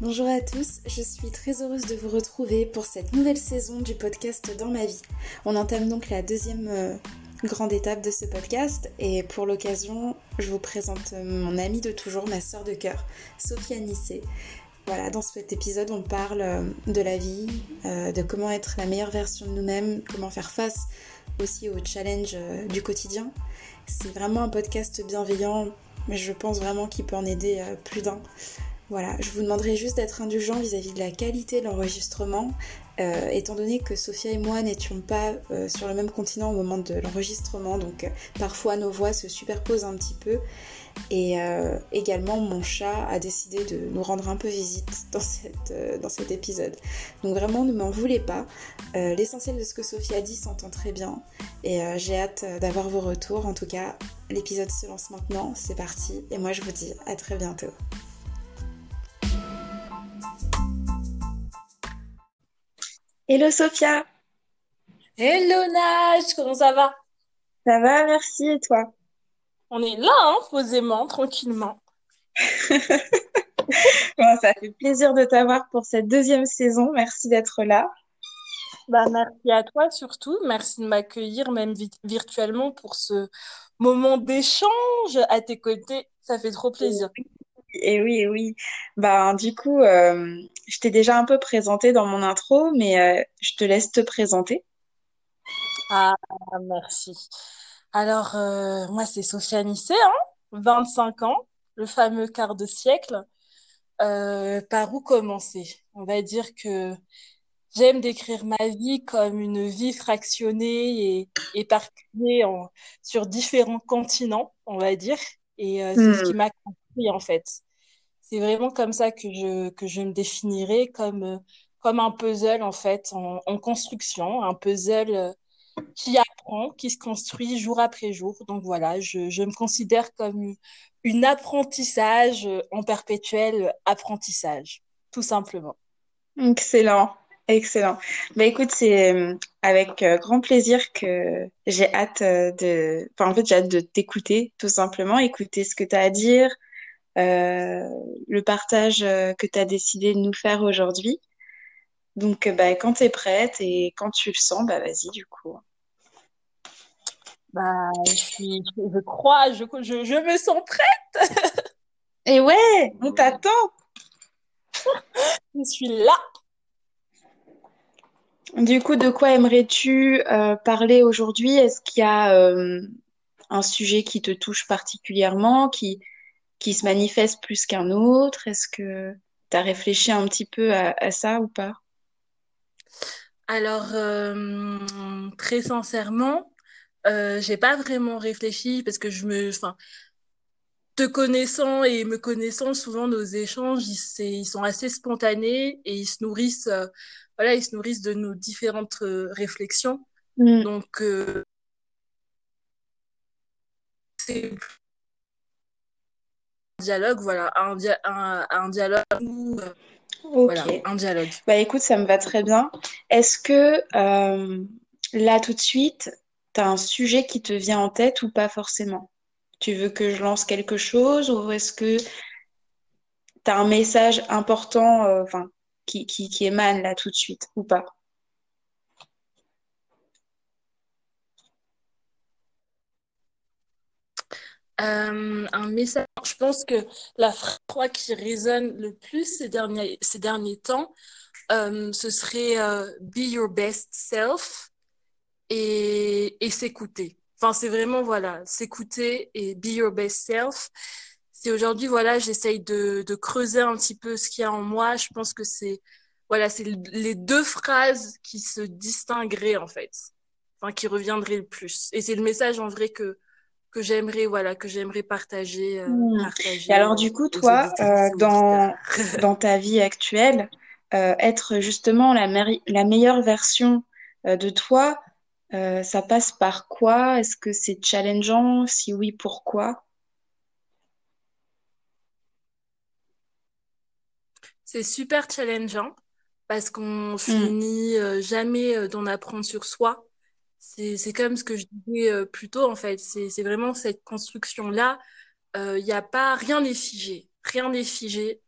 Bonjour à tous, je suis très heureuse de vous retrouver pour cette nouvelle saison du podcast Dans ma vie. On entame donc la deuxième euh, grande étape de ce podcast et pour l'occasion, je vous présente mon amie de toujours, ma sœur de cœur, Sophie Anissé. Voilà, dans cet épisode, on parle euh, de la vie, euh, de comment être la meilleure version de nous-mêmes, comment faire face aussi aux challenges du quotidien. C'est vraiment un podcast bienveillant, mais je pense vraiment qu'il peut en aider plus d'un. Voilà, je vous demanderai juste d'être indulgent vis-à-vis de la qualité de l'enregistrement, euh, étant donné que Sophia et moi n'étions pas euh, sur le même continent au moment de l'enregistrement, donc euh, parfois nos voix se superposent un petit peu. Et également, mon chat a décidé de nous rendre un peu visite dans, dans cet épisode. Donc vraiment, ne m'en voulez pas. L'essentiel de ce que Sophie a dit s'entend très bien. Et j'ai hâte d'avoir vos retours. En tout cas, l'épisode se lance maintenant. C'est parti. Et moi, je vous dis à très bientôt. Hello Sophia. Hello Nage, comment ça va? Ça va, merci, et toi? On est là, hein, posément, tranquillement. ça fait plaisir de t'avoir pour cette deuxième saison, merci d'être là. Bah, merci à toi surtout, merci de m'accueillir même virtuellement pour ce moment d'échange à tes côtés, ça fait trop plaisir. Et oui, et oui. Ben, du coup, euh, je t'ai déjà un peu présenté dans mon intro, mais euh, je te laisse te présenter. Ah, merci. Alors, euh, moi, c'est Sophia Nissé, hein, 25 ans, le fameux quart de siècle. par où commencer? On va dire que j'aime décrire ma vie comme une vie fractionnée et éparpillée sur différents continents, on va dire. Et c'est ce qui hmm. En fait. C'est vraiment comme ça que je, que je me définirais comme, euh, comme un puzzle en fait, en, construction, un puzzle euh, qui apprend, qui se construit jour après jour. Donc voilà, je, je me considère comme une apprentissage euh, en perpétuel apprentissage, tout simplement. Excellent. Excellent. Bah écoute, c'est avec grand plaisir que j'ai hâte de, en fait j'ai hâte de t'écouter, tout simplement, écouter ce que tu as à dire, le partage euh, que tu as décidé de nous faire aujourd'hui. Donc, euh, bah, quand tu es prête et quand tu le sens, bah, vas-y, du coup. Bah, je, suis, je crois, je, je, je me sens prête. et ouais, on t'attend. je suis là. Du coup, de quoi aimerais-tu parler aujourd'hui? Est-ce qu'il y a un sujet qui te touche particulièrement, qui, qui se manifeste plus qu'un autre? Est-ce que tu as réfléchi un petit peu à, ça ou pas? Alors, euh, très sincèrement, euh, j'ai pas vraiment réfléchi parce que je me, enfin, te connaissant et me connaissant, souvent nos échanges, ils, sont assez spontanés et ils se nourrissent, euh, voilà, ils se nourrissent de nos différentes euh, réflexions. Mm. Donc, c'est dialogue, voilà, un, un, dialogue euh, voilà, un dialogue. Bah écoute, ça me va très bien. Est-ce que euh, là tout de suite, tu as un sujet qui te vient en tête ou pas forcément? Tu veux que je lance quelque chose ou est-ce que tu as un message important euh, enfin, qui, qui, qui émane là tout de suite ou pas? Euh, un message. Je pense que la phrase qui résonne le plus ces derniers, ces derniers temps, euh, ce serait euh, Be your best self et, et s'écouter. Enfin, c'est vraiment, voilà, s'écouter et Be your best self. Si aujourd'hui, voilà, j'essaye de, de creuser un petit peu ce qu'il y a en moi, je pense que c'est, voilà, c'est les deux phrases qui se distingueraient, en fait. Enfin, qui reviendraient le plus. Et c'est le message, en vrai, que, que j'aimerais voilà que j'aimerais partager, euh, hmm. Et alors du coup toi euh, dans dans ta vie actuelle euh, être justement la, la meilleure version de toi ça passe par quoi? Est-ce que c'est challengeant? Si oui pourquoi? C'est super challengeant parce qu'on hmm. finit jamais d'en apprendre sur soi c'est, comme ce que je disais euh, plus tôt, en fait. C'est, vraiment cette construction-là. Il euh, n'y a pas, rien n'est figé. Rien n'est figé.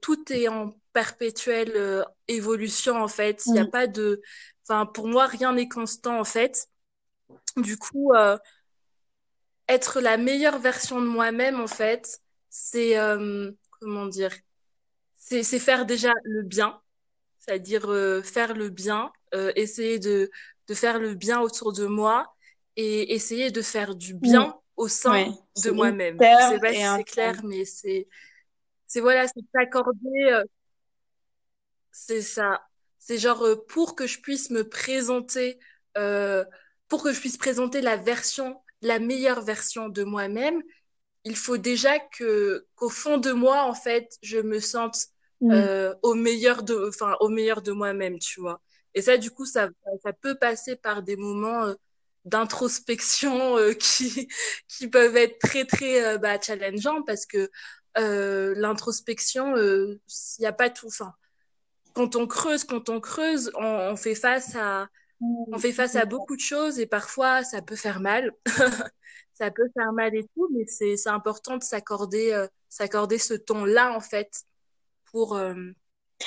tout est en perpétuelle évolution en fait. Il n'y a pas de, enfin pour moi rien n'est constant en fait. Du coup, être la meilleure version de moi-même en fait, c'est comment dire, c'est faire déjà le bien, c'est-à-dire faire le bien, essayer de de faire le bien autour de moi et essayer de faire du bien au sein de moi-même. Je sais pas si c'est clair, mais c'est, c'est voilà, c'est s'accorder, euh, c'est ça. C'est genre euh, pour que je puisse me présenter, euh, pour que je puisse présenter la version, la meilleure version de moi-même, il faut déjà que qu'au fond de moi, en fait, je me sente mm. euh, au meilleur de, enfin, au meilleur de moi-même, tu vois. Et ça, du coup, ça, ça peut passer par des moments euh, d'introspection euh, qui, qui peuvent être très, très euh, bah, challengeants parce que l'introspection, il n'y a pas tout. Enfin, quand on creuse, quand on creuse, on, on fait face à, on fait face à beaucoup de choses et parfois ça peut faire mal. ça peut faire mal et tout, mais c'est, important de s'accorder, s'accorder ce ton-là, en fait, pour,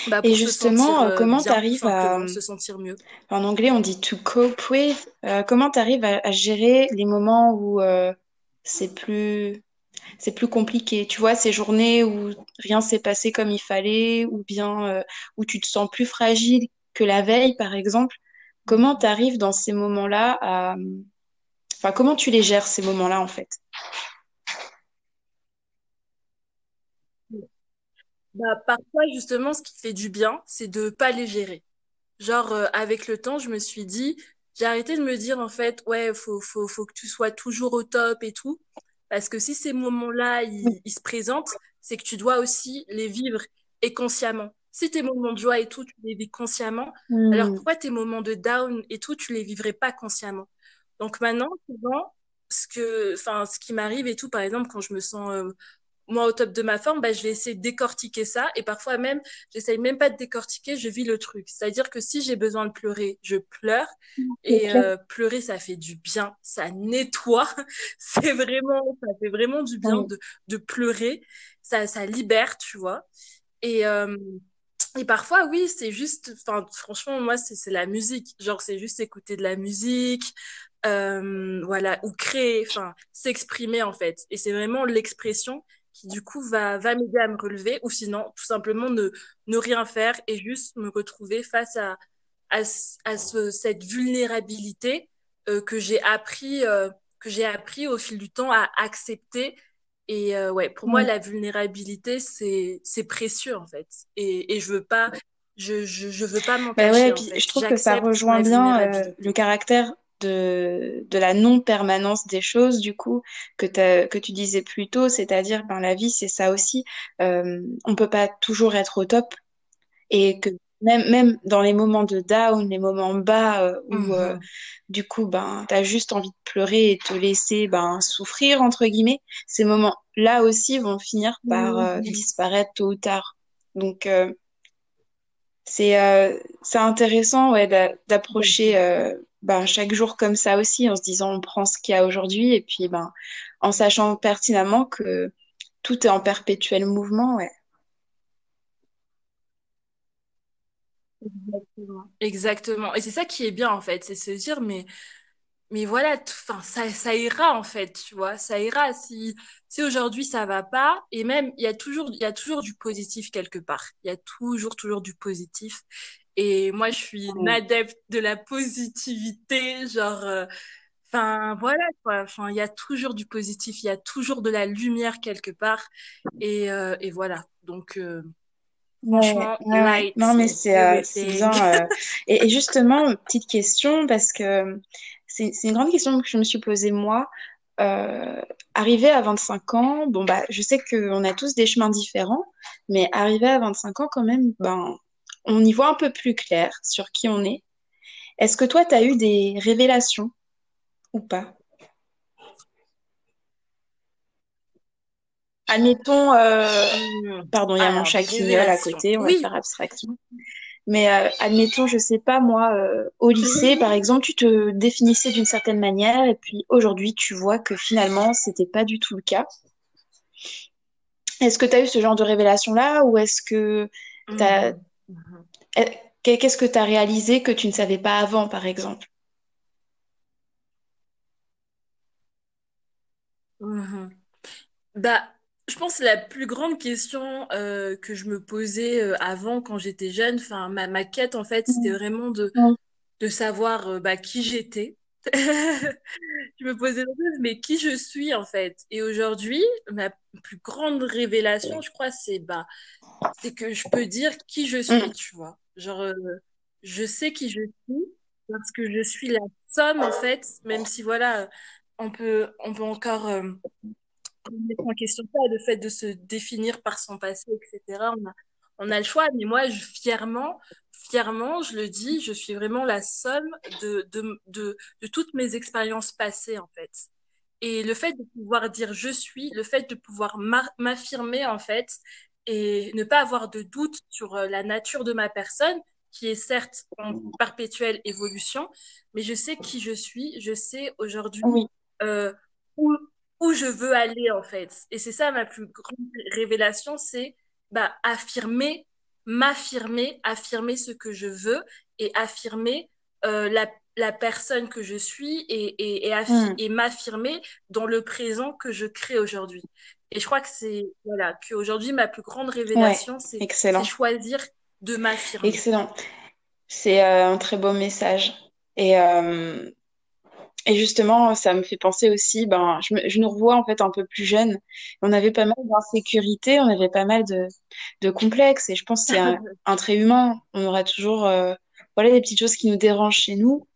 bah, et justement, euh, comment tu arrives à se sentir mieux En anglais, on dit to cope with. Euh, comment tu arrives à, gérer les moments où euh, c'est plus c'est plus compliqué? Tu vois, ces journées où rien s'est passé comme il fallait, ou bien où tu te sens plus fragile que la veille, par exemple. Comment tu arrives dans ces moments-là à Enfin, comment tu les gères ces moments-là en fait? Bah, parfois, justement, ce qui fait du bien, c'est de pas les gérer. Genre, euh, avec le temps, je me suis dit, j'ai arrêté de me dire, en fait, ouais, faut, faut, faut que tu sois toujours au top et tout. Parce que si ces moments-là, ils, ils se présentent, c'est que tu dois aussi les vivre et consciemment. Si tes moments de joie et tout, tu les vis consciemment, alors hmm. pourquoi tes moments de down et tout, tu les vivrais pas consciemment? Donc maintenant, souvent, ce que, enfin, ce qui m'arrive et tout, par exemple, quand je me sens euh, moi au top de ma forme, bah, je vais essayer de décortiquer ça. Et parfois même, j'essaye même pas de décortiquer, je vis le truc. C'est-à-dire que si j'ai besoin de pleurer, je pleure. Et euh, pleurer, ça fait du bien, ça nettoie. c'est vraiment, ça fait vraiment du bien de, de pleurer. Ça, ça libère, tu vois. Et, euh, et parfois, oui, c'est juste, enfin, franchement, moi, c'est la musique. Genre, c'est juste écouter de la musique, euh, voilà, ou créer, enfin, s'exprimer, en fait. Et c'est vraiment l'expression qui du coup va, va m'aider à me relever ou sinon tout simplement ne, ne rien faire et juste me retrouver face à, à, à ce, cette vulnérabilité euh, que j'ai appris euh, que j'ai appris au fil du temps à accepter. Et euh, ouais pour moi la vulnérabilité c'est c'est précieux en fait. Et, et je veux pas je, je, je veux pas m'en bah ouais, je trouve que ça rejoint bien euh, le caractère de, de la non-permanence des choses, du coup, que, que tu disais plus tôt, c'est-à-dire, ben, la vie, c'est ça aussi. Euh, on peut pas toujours être au top et que même, même dans les moments de down, les moments bas, euh, où mhm. euh, du coup, ben, tu as juste envie de pleurer et te laisser ben, souffrir, entre guillemets, ces moments-là aussi vont finir par euh, disparaître tôt ou tard. Donc, c'est c'est intéressant ouais, d'approcher ben, chaque jour comme ça aussi, en se disant on prend ce qu'il y a aujourd'hui et puis ben, en sachant pertinemment que tout est en perpétuel mouvement. Ouais. Exactement. Exactement. Et c'est ça qui est bien en fait, c'est se dire mais mais voilà, enfin ça ça ira en fait, tu vois, ça ira si si aujourd'hui ça va pas et même il y a toujours il y a toujours du positif quelque part. Il y a toujours toujours du positif et moi, je suis une adepte de la positivité, genre, euh, enfin, voilà, quoi. Enfin, il y a toujours du positif, il y a toujours de la lumière quelque part. Et, euh, et voilà. Donc, euh, franchement, light. Non, mais c'est bien. Et, et, justement, petite question, parce que c'est une grande question que je me suis posée moi. Euh, arriver à 25 ans, bon bah je sais qu'on a tous des chemins différents, mais arriver à 25 ans quand même, ben on y voit un peu plus clair sur qui on est. Est-ce que toi, tu as eu des révélations ou pas? Admettons, euh, pardon, il y a mon chat qui miaule à côté, on va faire abstraction. Mais euh, admettons, je sais pas, moi, euh, au lycée, par exemple, tu te définissais d'une certaine manière et puis aujourd'hui, tu vois que finalement, c'était pas du tout le cas. Est-ce que tu as eu ce genre de révélation-là ou est-ce que tu as... Mhm. Mhm. Qu'est-ce que tu as réalisé que tu ne savais pas avant, par exemple? Mhm. Bah, je pense que la plus grande question euh, que je me posais euh, avant quand j'étais jeune, enfin ma, ma quête en fait, c'était Mm. vraiment de, savoir euh, bah, qui j'étais. Je me posais la question, mais qui je suis en fait? Et aujourd'hui, ma plus grande révélation, je crois, c'est bah c'est que je peux dire qui je suis, Mm. tu vois. Genre, euh, je sais qui je suis parce que je suis la somme, en fait, même si, voilà, on peut, on peut encore euh, mettre en question ça, le fait de se définir par son passé, etc. On a, on a le choix, mais moi, je, fièrement, fièrement, je le dis, je suis vraiment la somme de, de, de, de toutes mes expériences passées, en fait. Et le fait de pouvoir dire je suis, le fait de pouvoir m'a- m'affirmer en fait et ne pas avoir de doute sur euh, la nature de ma personne, qui est certes en perpétuelle évolution, mais je sais qui je suis, je sais aujourd'hui Oui, euh, où, où je veux aller en fait. Et c'est ça ma plus grande révélation, c'est bah, affirmer, m'affirmer, affirmer ce que je veux et affirmer euh, la, la personne que je suis et, et, et, affi- Mm. et m'affirmer dans le présent que je crée aujourd'hui. Et je crois que c'est, voilà, qu'aujourd'hui, ma plus grande Ouais, révélation, c'est, c'est excellent. choisir de m'affirmer. Excellent. C'est euh, un très beau message. Et, euh, et justement, ça me fait penser aussi, ben, je, me- je nous revois en fait un peu plus jeune. On avait pas mal d'insécurité, on avait pas mal de, de complexes. Et je pense qu'il y a un, un trait humain. On aura toujours euh, voilà, des petites choses qui nous dérangent chez nous.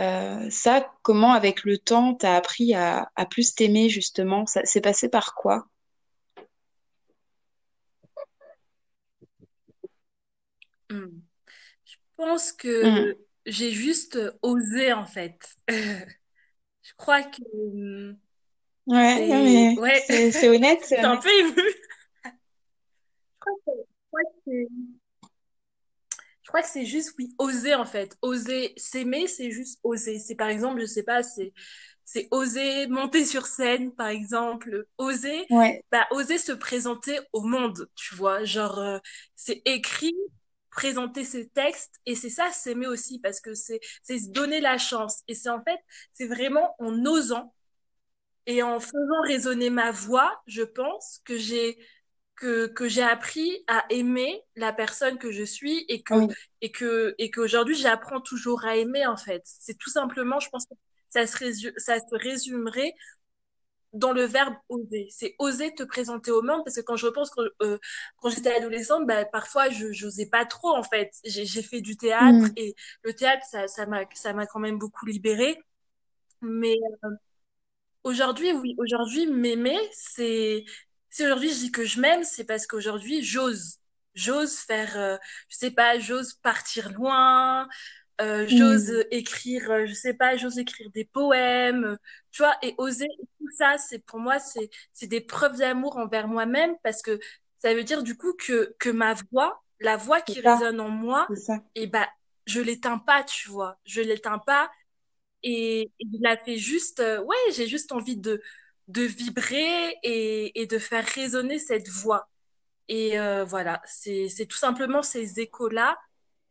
Euh, ça, comment avec le temps, t'as appris à, à plus t'aimer justement? Ça s'est passé par quoi? Hmm. Je pense que j'ai juste osé, en fait. Je crois que hmm, Ouais, mais ouais, c'est honnête, c'est un peu ému. Je crois que, je crois que c'est Je crois que c'est juste, oui, oser en fait. Oser s'aimer, c'est juste oser. C'est par exemple, je sais pas, c'est c'est oser monter sur scène, par exemple. Oser, Ouais, bah, oser se présenter au monde, tu vois. Genre, euh, c'est écrit, présenter ses textes, et c'est ça, s'aimer aussi, parce que c'est c'est se donner la chance. Et c'est en fait, c'est vraiment en osant et en faisant résonner ma voix, je pense que j'ai que, que j'ai appris à aimer la personne que je suis et que, oui, et que, et qu'aujourd'hui j'apprends toujours à aimer en fait. C'est tout simplement, je pense que ça se résume, ça se résumerait dans le verbe oser. C'est oser te présenter au monde parce que quand je repense quand, euh, quand j'étais adolescente, bah, parfois je j'osais pas trop en fait. J'ai j'ai fait du théâtre Hmm. et le théâtre ça ça m'a ça m'a quand même beaucoup libérée. Mais Aujourd'hui, oui, aujourd'hui, m'aimer, c'est, si aujourd'hui je dis que je m'aime, c'est parce qu'aujourd'hui, j'ose. J'ose faire, euh, je sais pas, j'ose partir loin, euh, j'ose euh, écrire, euh, je sais pas, j'ose écrire des poèmes, euh, tu vois, et oser, tout ça, c'est, pour moi, c'est, c'est des preuves d'amour envers moi-même parce que ça veut dire du coup que, que ma voix, la voix qui résonne en moi, et bah, je l'éteins pas, tu vois, je l'éteins pas et, et il a fait juste, euh, ouais, j'ai juste envie de, de vibrer et, et de faire résonner cette voix. Et euh, voilà, c'est, c'est tout simplement ces échos-là,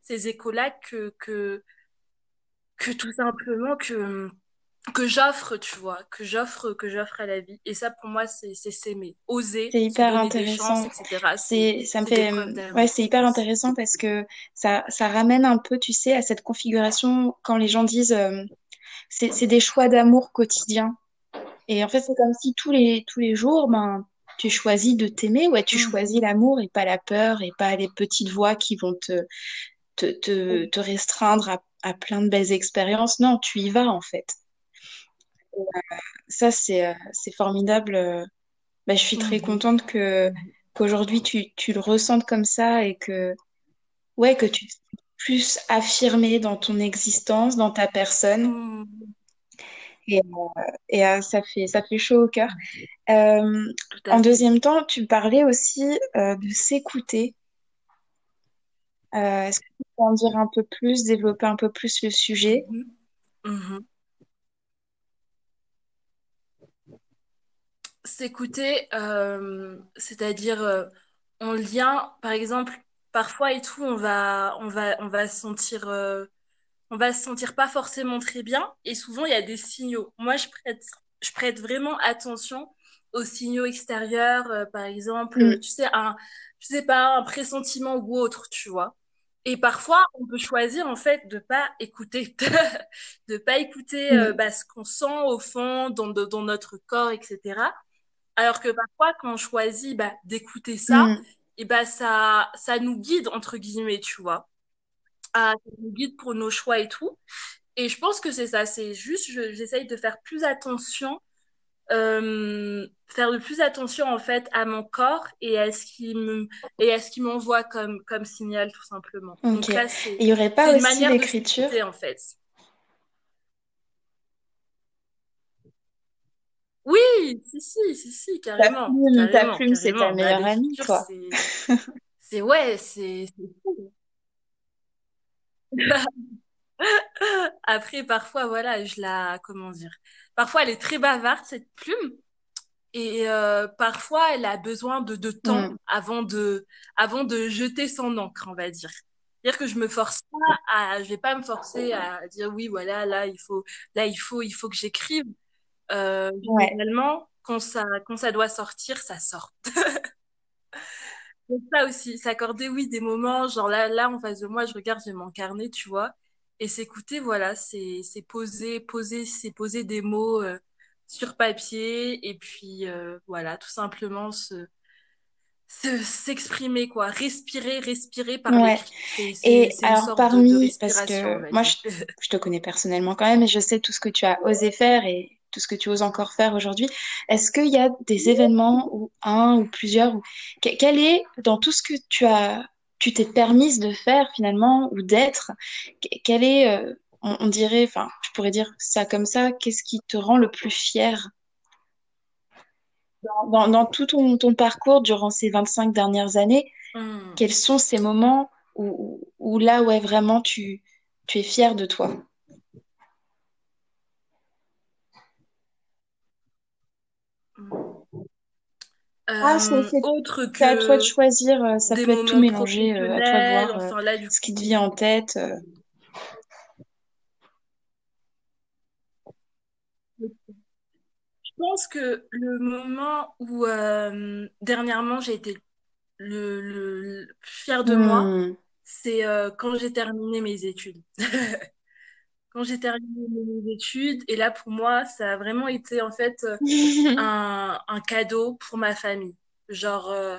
ces échos-là que, que, que tout simplement que, que j'offre, tu vois, que j'offre, que j'offre à la vie. Et ça, pour moi, c'est, s'aimer, oser, C'est hyper chances, intéressant. etc. C'est, ça me fait, ouais, c'est hyper intéressant parce que ça, ça ramène un peu, tu sais, à cette configuration quand les gens disent, euh, c'est, c'est des choix d'amour quotidiens. Et en fait, c'est comme si tous les, tous les jours, ben, tu choisis de t'aimer, ouais, tu choisis Mhm. l'amour et pas la peur et pas les petites voix qui vont te, te, te, te restreindre à, à plein de belles expériences. Non, tu y vas, en fait. Ça, c'est, euh, c'est formidable. euh, bah, je suis très contente que qu'aujourd'hui tu, tu le ressentes comme ça et que ouais que tu te plus affirmé dans ton existence, dans ta personne Mhm. et, euh, et euh, ça fait ça fait chaud au cœur. Euh, en deuxième temps, tu parlais aussi euh, de s'écouter. Euh, est-ce que en dire un peu plus, développer un peu plus le sujet? Mhm. s'écouter, euh, c'est-à-dire euh, en lien, par exemple, parfois et tout, on va, on va, on va se sentir, euh, on va se sentir pas forcément très bien, et souvent il y a des signaux. Moi, je prête, je prête vraiment attention aux signaux extérieurs, euh, par exemple, Mm. tu sais, un, je sais pas, un pressentiment ou autre, tu vois. Et parfois, on peut choisir en fait de pas écouter, de pas écouter euh, Mm. bah, ce qu'on sent au fond, dans, dans notre corps, etc. Alors que parfois, quand on choisit bah, d'écouter ça, Mm. et bah, ça, ça nous guide, entre guillemets, tu vois. Ah, ça nous guide pour nos choix et tout. Et je pense que c'est ça, c'est juste, je- j'essaye de faire plus attention, euh, faire de plus attention en fait à mon corps et à ce qui me, et à ce qui m'envoie comme, comme signal, tout simplement. Donc il n'y aurait pas aussi l'écriture? en fait. Oui, si, si, si, si, Ta carrément, plume, ta plume, c'est ta. Bah, meilleure amie, toi. c'est, ouais, c'est. Après, parfois, voilà, je la, comment dire, parfois elle est très bavarde, cette plume, et euh, parfois elle a besoin de, de temps Mm. avant de, avant de jeter son encre, on va dire. C'est-à-dire que je me force pas à, je vais pas me forcer à dire oui, voilà, là, il faut, là, il faut, il faut que j'écrive. Euh, Ouais. généralement, quand ça, quand ça doit sortir, ça sort. Donc ça aussi, s'accorder, oui, des moments, genre là, là, en face de moi, je regarde, j'ai mon carnet, tu vois, et s'écouter, voilà, c'est, poser, poser, c'est poser des mots euh, sur papier, et puis euh, voilà, tout simplement se, se, s'exprimer, quoi, respirer, respirer par Ouais. l'écrit. Et alors sorte de, de parmi, parce que moi je, je te connais personnellement quand même et je sais tout ce que tu as osé faire et tout ce que tu oses encore faire aujourd'hui. Est-ce qu'il y a des événements ou un ou plusieurs ou que- quel est dans tout ce que tu as, tu t'es permise de faire finalement ou d'être, que- quel est, euh, on, on dirait, enfin, je pourrais dire ça comme ça, qu'est-ce qui te rend le plus fier? Dans, dans, dans tout ton, ton parcours durant ces 25 dernières années? Hmm. Quels sont ces moments où, où là, ouais, vraiment, tu, tu es fier de toi? Ah, c'est Euh, c'est- autre c'est à toi de choisir, euh, ça peut être tout mélangé, euh, à toi de voir euh, enfin là, ce qui te vient en tête. euh. Je pense que le moment où euh, dernièrement j'ai été le, le, fière de moi, Hmm. c'est euh, quand j'ai terminé mes études. Quand j'ai terminé mes études, et là pour moi, ça a vraiment été en fait euh, un, un cadeau pour ma famille. Genre, euh,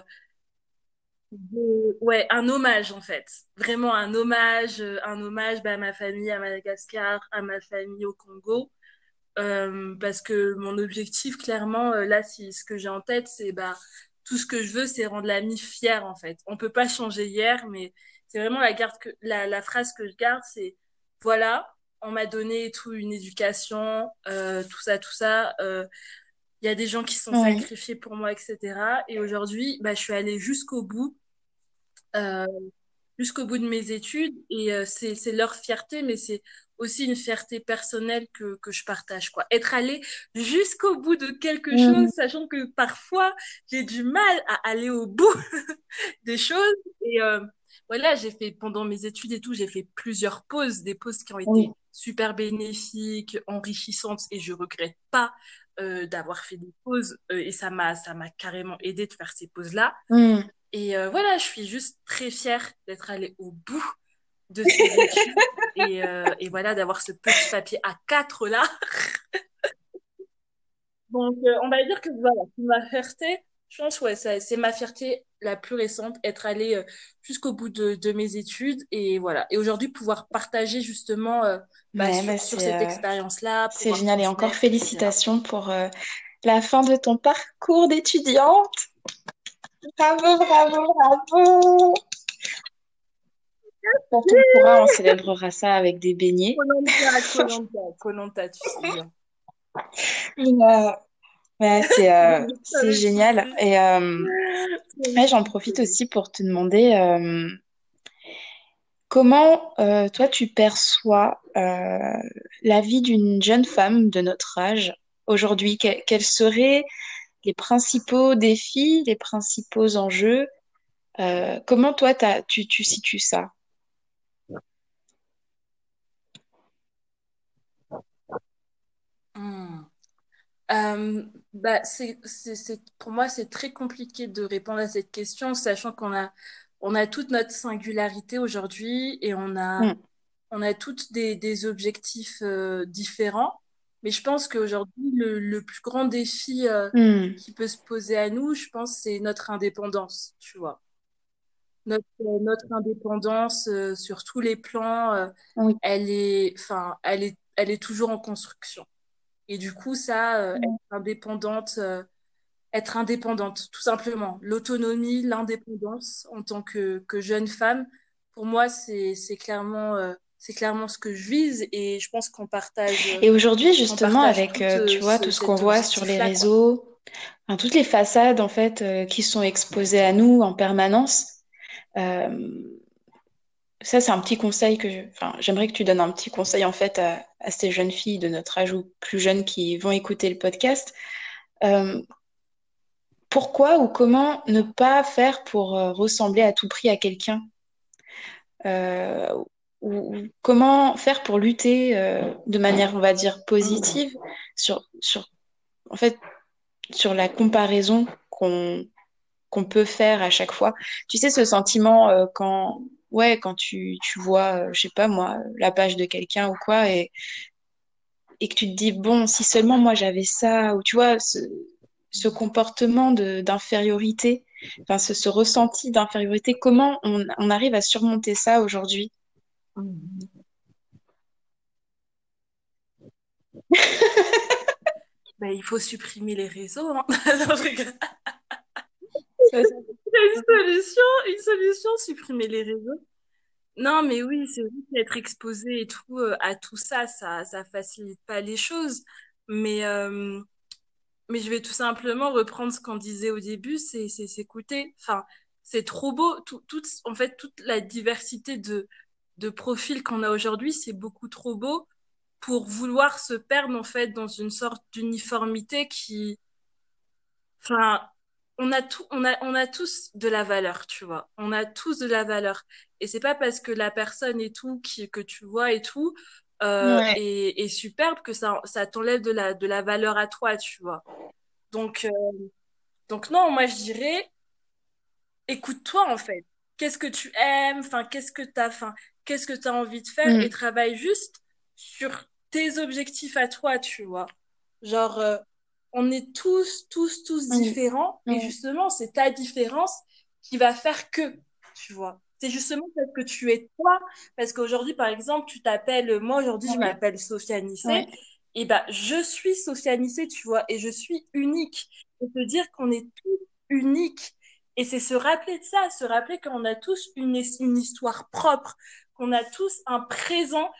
de- ouais, un hommage en fait. Vraiment un hommage, euh, un hommage bah, à ma famille à Madagascar, à ma famille au Congo. Euh, parce que mon objectif, clairement, euh, là, si, ce que j'ai en tête, c'est bah, tout ce que je veux, c'est rendre l'ami fier, en fait. On peut pas changer hier, mais c'est vraiment la, garde que, la, la phrase que je garde, c'est voilà, on m'a donné tout une éducation, euh, tout ça, tout ça. euh, Il y a des gens qui se sont sacrifiés pour moi, etc. Et aujourd'hui, bah, je suis allée jusqu'au bout. Euh, jusqu'au bout de mes études et euh, c'est c'est leur fierté mais c'est aussi une fierté personnelle que que je partage quoi être allé jusqu'au bout de quelque chose sachant que parfois j'ai du mal à aller au bout des choses et euh, voilà j'ai fait pendant mes études et tout j'ai fait plusieurs pauses des pauses qui ont Oui. Super bénéfiques enrichissantes et je regrette pas euh, d'avoir fait des pauses euh, et ça m'a ça m'a carrément aidé de faire ces pauses là Hmm. et euh, voilà, je suis juste très fière d'être allée au bout de ces études et, euh, et voilà, d'avoir ce petit papier à quatre là. Donc, euh, on va dire que voilà, c'est ma fierté, je pense, ouais, ça, c'est ma fierté la plus récente, être allée euh, jusqu'au bout de, de mes études et voilà. Et aujourd'hui, pouvoir partager justement euh, bah, Ouais, bah sur, c'est cette euh, expérience-là, c'est génial et encore etc. félicitations pour euh, la fin de ton parcours d'étudiante. Bravo, bravo, bravo. Quand on pourra, on célébrera ça avec des beignets. Koh-Lanta, tu sais bien. Ouais, c'est euh, génial. Et euh, ouais, j'en profite aussi pour te demander euh, comment euh, toi tu perçois euh, la vie d'une jeune femme de notre âge aujourd'hui? Que- quelles seraient les principaux défis, les principaux enjeux? Euh, comment toi, tu, tu situes ça? Euh, bah, c'est, pour moi, c'est très compliqué de répondre à cette question, sachant qu'on a, on a toute notre singularité aujourd'hui et on a, Mm. on a toutes des, des objectifs euh, différents. Mais je pense qu'aujourd'hui, le, le plus grand défi euh, Mm. qui peut se poser à nous, je pense, c'est notre indépendance, tu vois. Notre, notre indépendance sur tous les plans, elle est, elle est, elle est toujours en construction. Et du coup, ça, euh, être Mm. indépendante, euh, être indépendante, tout simplement. L'autonomie, l'indépendance en tant que, que jeune femme, pour moi, c'est, c'est clairement, euh, c'est clairement ce que je vise et je pense qu'on partage, euh, Et aujourd'hui, on justement, avec, euh, tu euh, vois, ce- tout ce qu'on voit sur les réseaux, enfin, toutes les façades, en fait, euh, qui sont exposées à nous en permanence, euh, ça, c'est un petit conseil que j'aimerais que tu donnes un petit conseil, en fait, à, ces jeunes filles de notre âge ou plus jeunes qui vont écouter le podcast. Euh, pourquoi ou comment ne pas faire pour euh, ressembler à tout prix à quelqu'un? Euh, ou, ou comment faire pour lutter de manière, on va dire, positive sur, sur, en fait, sur la comparaison qu'on qu'on peut faire à chaque fois? Tu sais, ce sentiment quand, ouais, quand tu, tu vois, euh, je sais pas moi, la page de quelqu'un ou quoi, et, et que tu te dis, bon, si seulement moi j'avais ça, ou tu vois, ce, ce comportement d'infériorité, enfin, ce, ce ressenti d'infériorité, comment on, on arrive à surmonter ça aujourd'hui? Ben, il faut supprimer les réseaux, hein. Non, rigole. Ça, ça- Il y a une solution, une solution, supprimer les réseaux. Non, mais oui, c'est vrai qu'être exposé et tout euh, à tout ça, ça, ça facilite pas les choses. Mais, euh, mais je vais tout simplement reprendre ce qu'on disait au début, c'est, s'écouter. Enfin, c'est trop beau. Tout, toute, en fait, toute la diversité de, de profils qu'on a aujourd'hui, c'est beaucoup trop beau pour vouloir se perdre, en fait, dans une sorte d'uniformité qui, Enfin, on a tout, on a, on a tous de la valeur, tu vois. On a tous de la valeur. Et c'est pas parce que la personne et tout qui, que tu vois et tout euh, Ouais. est, est superbe que ça, ça t'enlève de la, de la valeur à toi, tu vois. Donc, euh, donc non, moi je dirais, écoute-toi en fait. Qu'est-ce que tu aimes? Enfin, qu'est-ce que t'as, enfin, qu'est-ce que t'as envie de faire? Et Mm. travaille juste sur tes objectifs à toi, tu vois. Genre, euh, on est tous, tous, tous différents. Et justement, c'est ta différence qui va faire que, tu vois. C'est justement parce que tu es toi. Parce qu'aujourd'hui, par exemple, tu t'appelles, moi aujourd'hui, je m'appelle Sophia. Et ben, je suis Sophia tu vois. Et je suis unique. Et te dire qu'on est tous uniques. Et c'est se rappeler de ça, se rappeler qu'on a tous une, une histoire propre, qu'on a tous un présent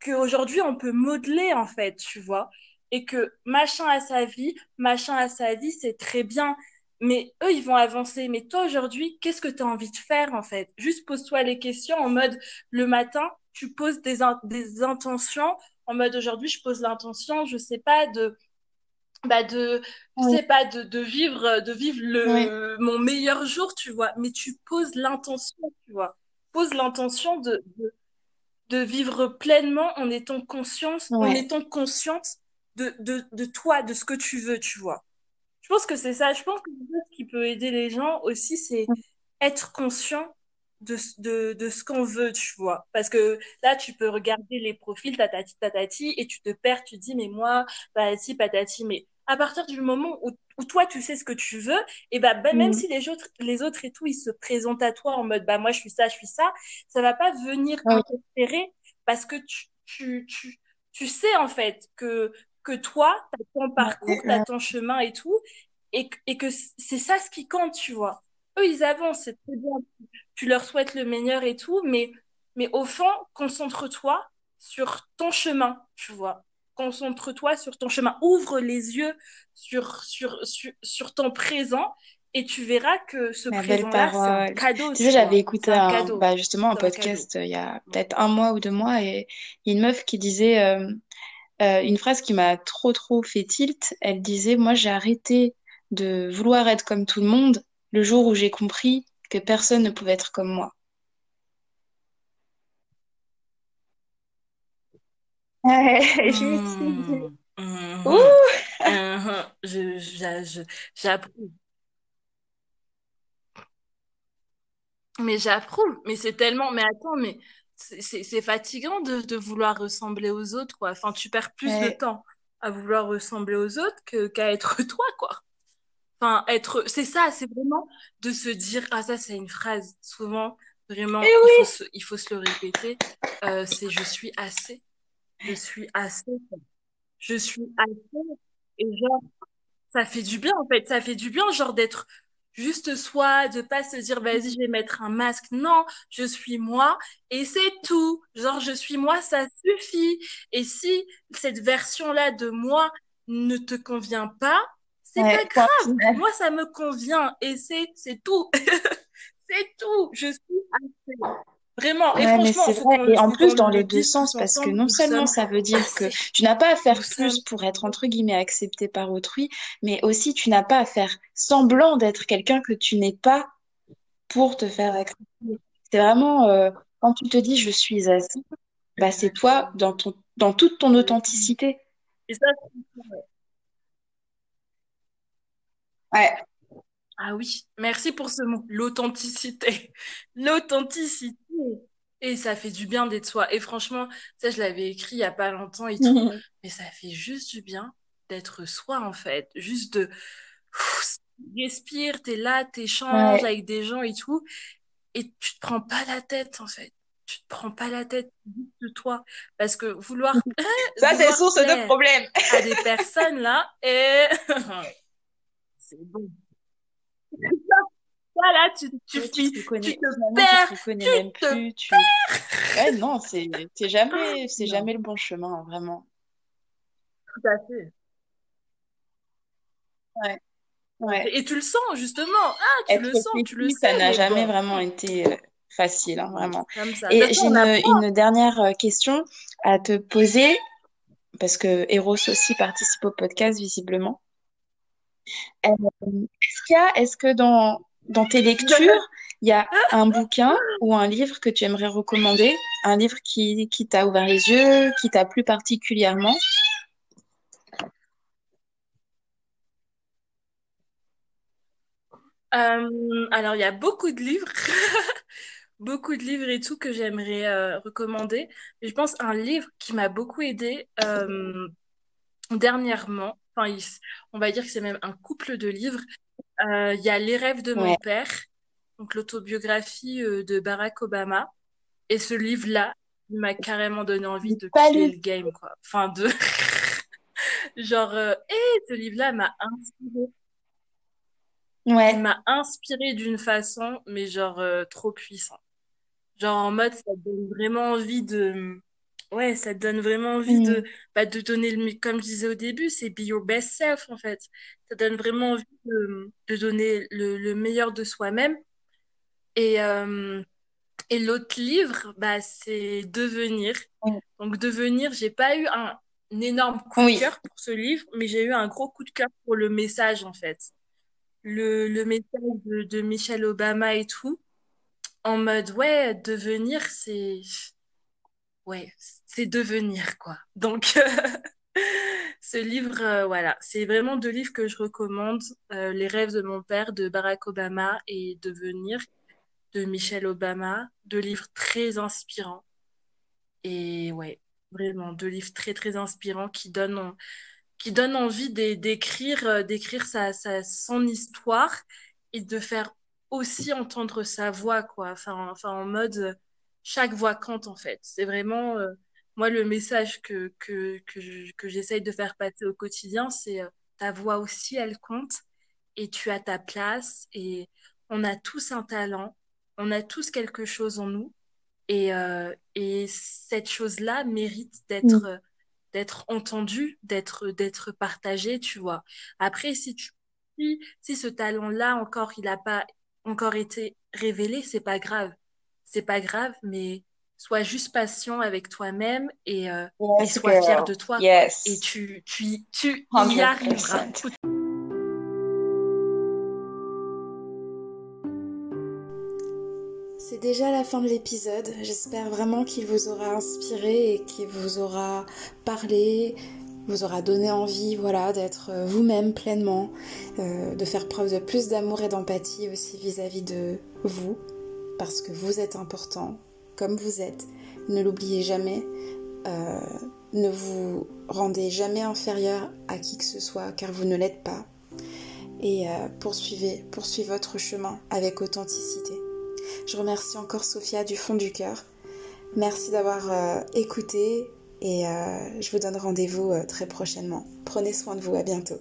qu'aujourd'hui on peut modeler en fait, tu vois. Et que machin a sa vie, machin a sa vie, c'est très bien. Mais eux, ils vont avancer. Mais toi, aujourd'hui, qu'est-ce que tu as envie de faire en fait? Juste pose-toi les questions en mode le matin, tu poses des, in des intentions. En mode aujourd'hui, je pose l'intention, je sais pas, de bah de je Oui. sais pas de, de vivre de vivre Oui. le mon meilleur jour tu vois mais tu poses l'intention tu vois pose l'intention de, de de vivre pleinement en étant conscience en étant consciente de, de de toi de ce que tu veux tu vois je pense que c'est ça je pense que ce qui peut aider les gens aussi c'est être conscient de, de, de ce qu'on veut, tu vois. Parce que là, tu peux regarder les profils tatati tatati et tu te perds, tu te dis, mais moi, bah si, patati, mais à partir du moment où, où toi, tu sais ce que tu veux, et bah, bah, même Mm. si les autres, les autres et tout, ils se présentent à toi en mode, bah moi, je suis ça, je suis ça, ça va pas venir Oui. interférer parce que tu, tu, tu, tu sais en fait que, que toi, t'as ton parcours, t'as ton chemin et tout, et, et que c'est ça ce qui compte, tu vois. Eux, ils avancent, c'est très bien. Tu leur souhaites le meilleur et tout, mais, mais au fond, concentre-toi sur ton chemin, tu vois. Concentre-toi sur ton chemin. Ouvre les yeux sur, sur, sur, sur ton présent et tu verras que ce belle présent-là, c'est un cadeau, Tu sais, j'avais écouté un un, bah justement un podcast euh, il y a peut-être un mois ou deux mois et il y a une meuf qui disait euh, euh, une phrase qui m'a trop trop fait tilt. Elle disait, moi j'ai arrêté de vouloir être comme tout le monde le jour où j'ai compris que personne ne pouvait être comme moi. je je, j'approuve. Mais j'approuve. Mais c'est tellement. Mais attends, mais c'est fatigant de, de, vouloir ressembler aux autres, quoi. Enfin, tu perds plus de temps à vouloir ressembler aux autres qu'à être toi, quoi. Enfin, être. C'est ça, c'est vraiment de se dire. Ah, ça, c'est une phrase. Souvent, vraiment, eh il, faut se, il faut se le répéter. Euh, c'est je suis assez. Je suis assez. Je suis assez. Et genre, ça fait du bien, en fait. Ça fait du bien, genre, d'être juste soi, de pas se dire vas-y je vais mettre un masque. Non, je suis moi et c'est tout. Genre je suis moi, ça suffit. Et si cette version-là de moi ne te convient pas, c'est pas grave. Moi ça me convient et c'est c'est tout. c'est tout. Je suis assez. Vraiment, et franchement, c'est vrai. Et en plus, dans les deux sens, parce que non seulement ça veut dire que tu n'as pas à faire plus pour être entre guillemets accepté par autrui, mais aussi tu n'as pas à faire semblant d'être quelqu'un que tu n'es pas pour te faire accepter. C'est vraiment euh, quand tu te dis je suis assez, bah c'est toi dans ton dans toute ton authenticité. Et ça, ouais. Ah oui, merci pour ce mot, l'authenticité. L'authenticité. Et ça fait du bien d'être soi. Et franchement, ça, je l'avais écrit il y a pas longtemps et tout. Mais ça fait juste du bien d'être soi, en fait. Juste de respire, t'es là, t'échanges avec des gens et tout. Et tu te prends pas la tête, en fait. Tu te prends pas la tête de toi. Parce que vouloir. ça, c'est source de problème. à des personnes, là, et. c'est bon. Voilà, tu, tu, tu, tu, connais, tu te perds, tu te connais même plus. Tu... Ouais, non, c'est jamais, c'est jamais le bon chemin, vraiment. Tout à fait. Ouais. Ouais. Et tu le sens, justement. Ah, tu le sens, tu le sais. Ça n'a jamais vraiment été euh, facile, hein, vraiment. Et j'ai une, une, dernière euh, question à te poser, parce que Eros aussi participe au podcast, visiblement. Euh, est-ce qu'il y a, est-ce que dans, dans tes lectures, il y a un bouquin ou un livre que tu aimerais recommander, un livre qui, t'a ouvert les yeux, qui t'a plu particulièrement? Euh, alors, il y a beaucoup de livres, beaucoup de livres et tout que j'aimerais euh, recommander. Je pense un livre qui m'a beaucoup aidé euh, dernièrement. On va dire que c'est même un couple de livres. Euh, il y a Les rêves de mon père, donc l'autobiographie euh, de Barack Obama. Et ce livre-là, il m'a carrément donné envie de quitter le game, quoi. Enfin, de... Genre, euh... ce livre-là m'a inspiré. Ouais. Il m'a inspiré d'une façon, mais genre euh, trop puissant. Genre en mode, ça donne vraiment envie de ouais, ça te donne vraiment envie de, mm. bah, de donner le, comme je disais au début, c'est be your best self, en fait. Ça donne vraiment envie de, de donner le, le, meilleur de soi-même. Et, euh, et l'autre livre, bah, c'est Devenir. Donc, Devenir, j'ai pas eu un, un énorme coup de cœur pour ce livre, mais j'ai eu un gros coup de cœur pour le message, en fait. Le, le message de, de Michelle Obama et tout. En mode, ouais, devenir, c'est, ouais, c'est devenir, quoi. Donc, ce livre, euh, voilà, c'est vraiment deux livres que je recommande. Euh, Les rêves de mon père de Barack Obama et Devenir de Michelle Obama. Deux livres très inspirants. Et ouais, vraiment, deux livres très, très inspirants qui donnent, qui donnent envie d'écrire, euh, d'écrire sa, son histoire et de faire aussi entendre sa voix, quoi. Enfin, enfin en mode chaque voix compte en fait. C'est vraiment euh, moi le message que que que j'essaye de faire passer au quotidien, c'est euh, ta voix aussi elle compte et tu as ta place et on a tous un talent, on a tous quelque chose en nous et euh, et cette chose-là mérite d'être mm. d'être entendue, d'être d'être partagée, tu vois. Après si tu si, si ce talent-là encore il a pas encore été révélé, c'est pas grave c'est pas grave, mais sois juste patient avec toi-même et, euh, et sois fier de toi. Yes. Et tu, tu, y- tu y 100%. arriveras. C'est déjà la fin de l'épisode. J'espère vraiment qu'il vous aura inspiré et qu'il vous aura parlé, vous aura donné envie, voilà, d'être vous-même pleinement, euh, de faire preuve de plus d'amour et d'empathie aussi vis-à-vis de vous, parce que vous êtes important, comme vous êtes. Ne l'oubliez jamais. Euh, ne vous rendez jamais inférieur à qui que ce soit, car vous ne l'êtes pas. Et euh, poursuivez, poursuivez votre chemin avec authenticité. Je remercie encore Sophia du fond du cœur. Merci d'avoir euh, écouté et je vous donne rendez-vous très prochainement. Prenez soin de vous, à bientôt.